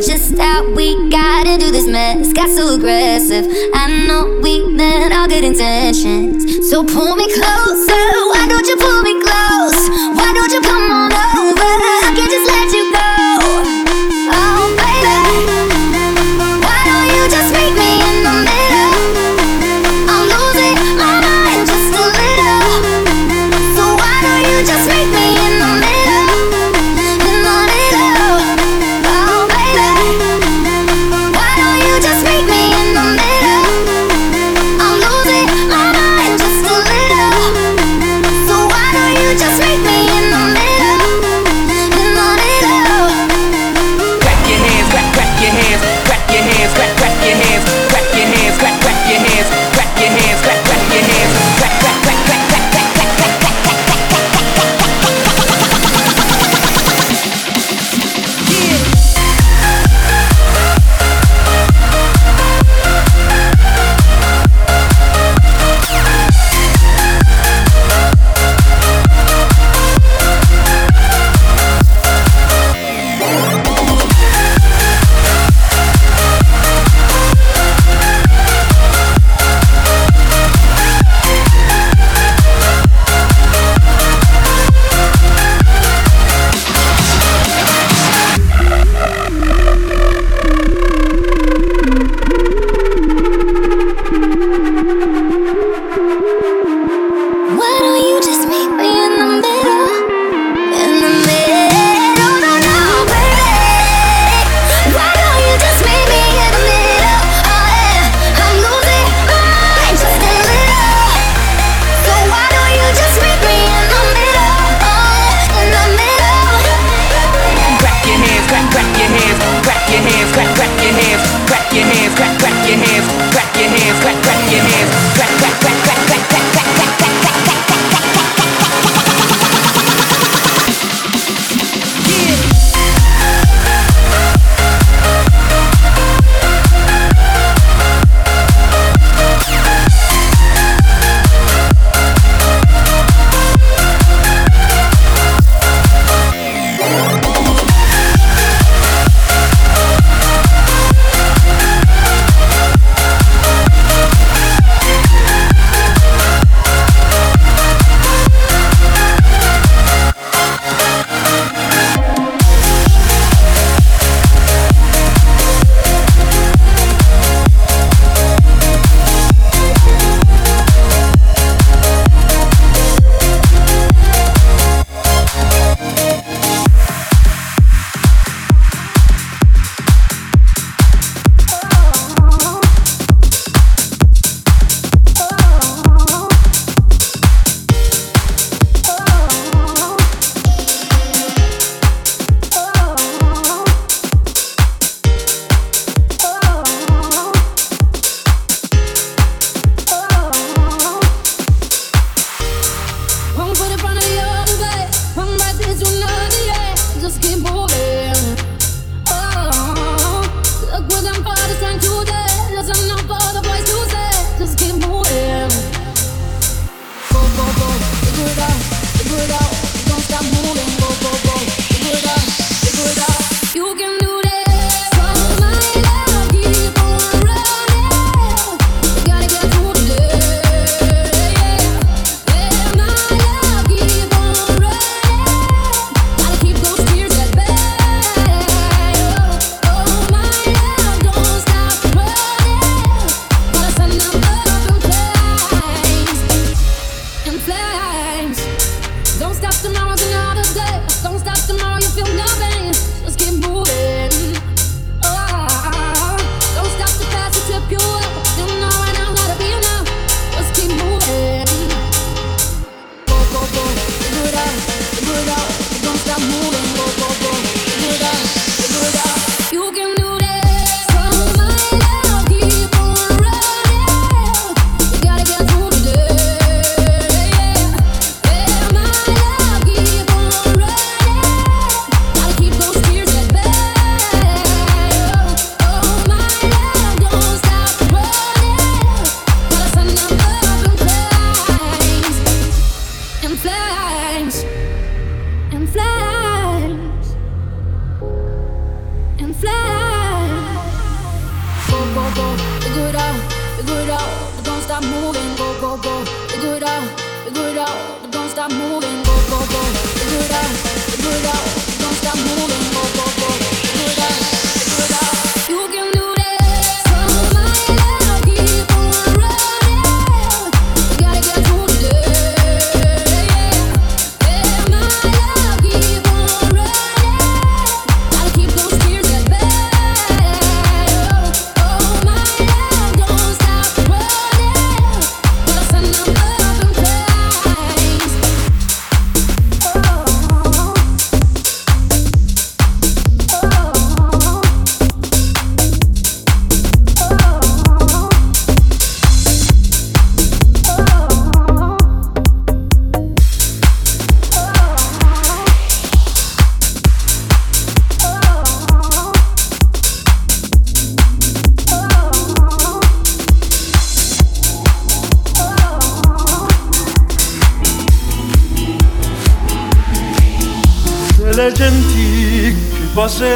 just how we got into this mess. Got so aggressive. I know we meant all good intentions. So pull me closer. Why don't you pull me middle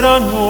erano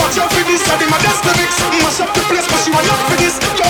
Watch out for this, I did my best mix. Mash up the place, but you are not for this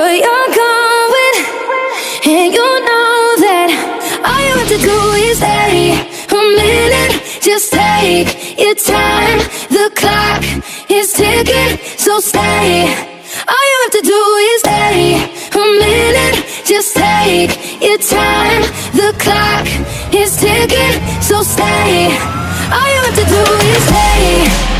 but you're going, and you know that all you have to do is stay a minute. Just take your time. The clock is ticking, so stay. All you have to do is stay a minute. Just take your time. The clock is ticking, so stay. All you have to do is stay.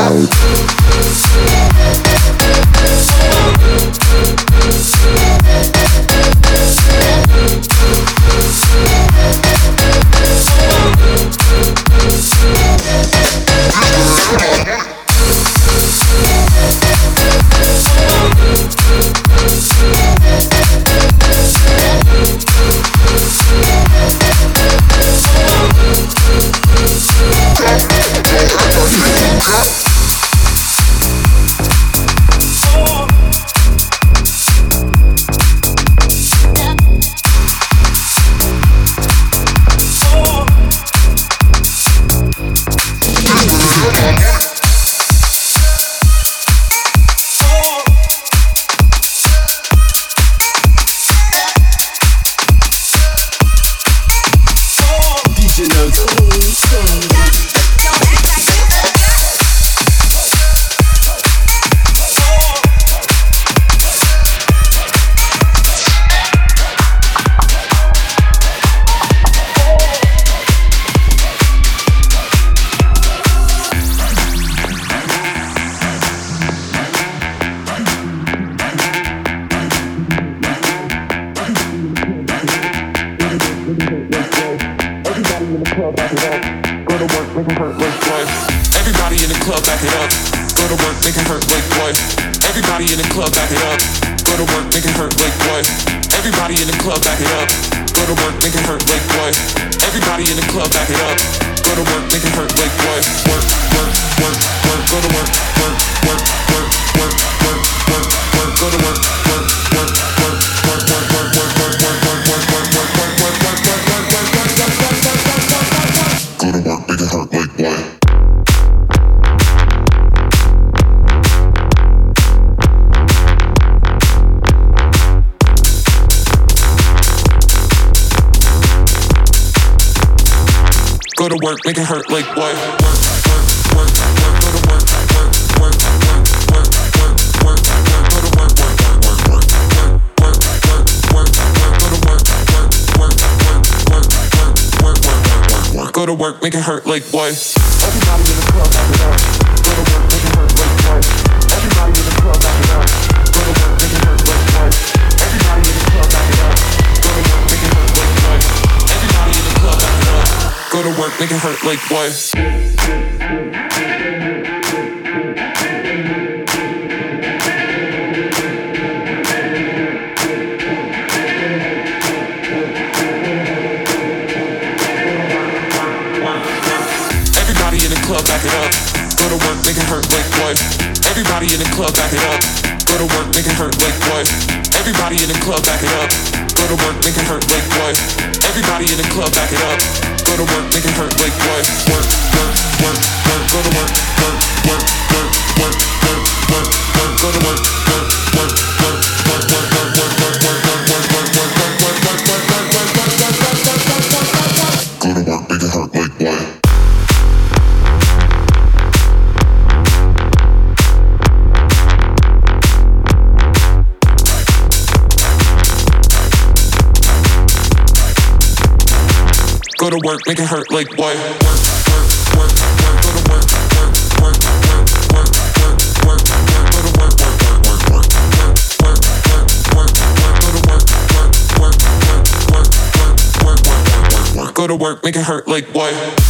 Go. Everybody in the club, back it up. Go to work, make them hurt like boy. Everybody in the club, back it up. Go to work, make them hurt like boy. Everybody in the club, back it up. Go to work, make them hurt like boy. Everybody in the club, back it up. Go to work, make them hurt like boy. Everybody in the club, back it up. Go to work, make them hurt like blood. Work, work, work. Go to work, work, work, work, work, work, work. Go to work, work, work, work. To work, make it hurt like what? Go to work, make it hurt like what? making her like why? Go to work, make it hurt like what? Everybody in the club back it up. Go to work, make it hurt like what? Everybody in the club, back it up. Go to work, make it hurt like boy. Everybody in the club, back it up. Go to work, make it hurt like boy. Work, work, work, work. Go to work, work, work, work, work, work, work, work. Go to work, work, work, work, work, make it hurt like what? Go to work, work, work, work, work, work,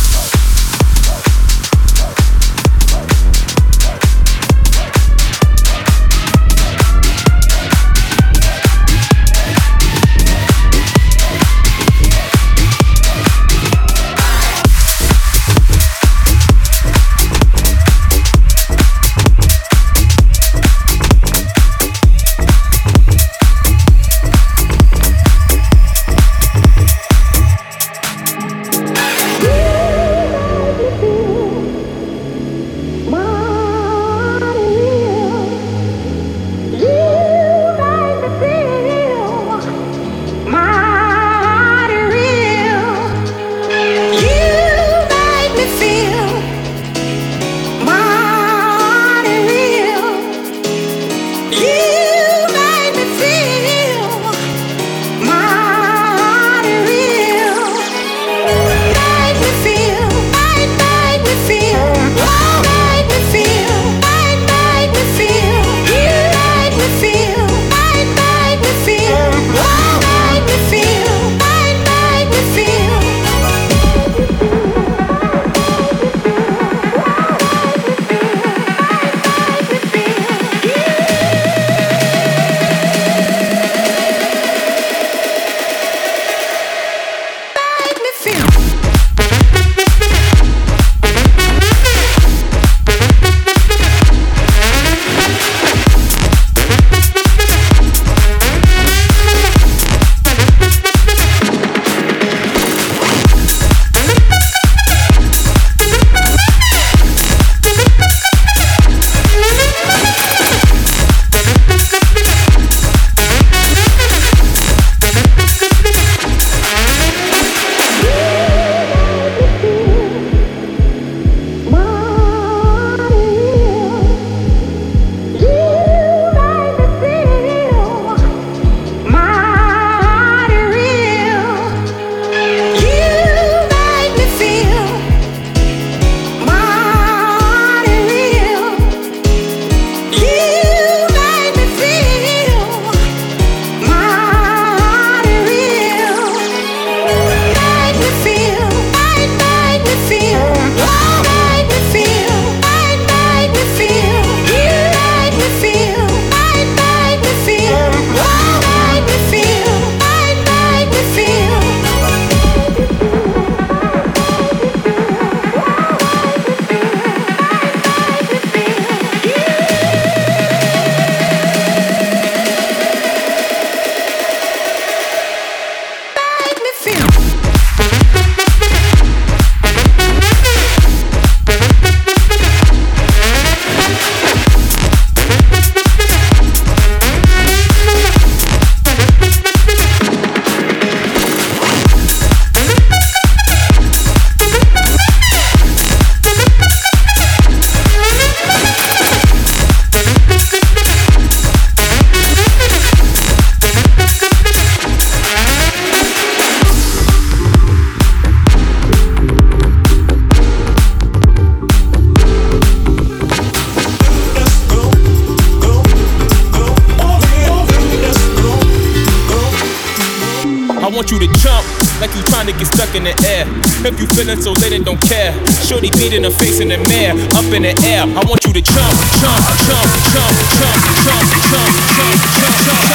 shorty in the face in the mirror, up in the air. I want you to jump, jump, jump, jump, jump, jump, jump, jump, jump,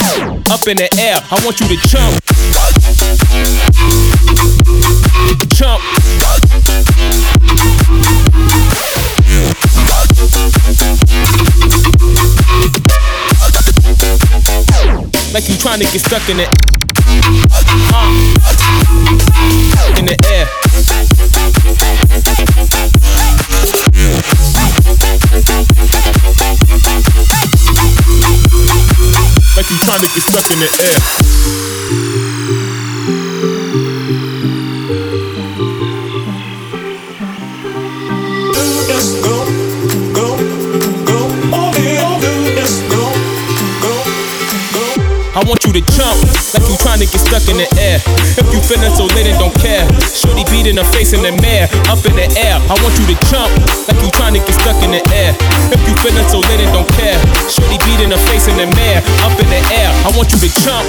jump, up in the air. I want you to jump, jump. Like you trying to get stuck in it. Uh, in the air. Get stuck in the air. Want you to jump like you trying to get stuck in the air. If you feeling so lit and don't care, shorty beat in the face in the mirror, up in the air. I want you to jump like you trying to get stuck in the air. If you feeling so lit and don't care, shorty beat in the face in the mirror, up in the air. I want you to jump,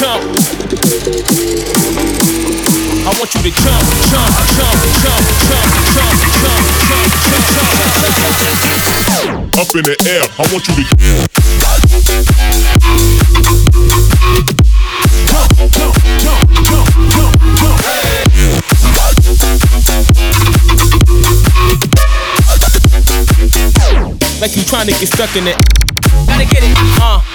jump. I want you to jump, jump, jump, jump, jump, jump, jump, jump, jump, jump, jump. Up in the air, I want you to. like you trying to get stuck in it. Gotta get it, uh,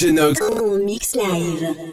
Genox. Mix live.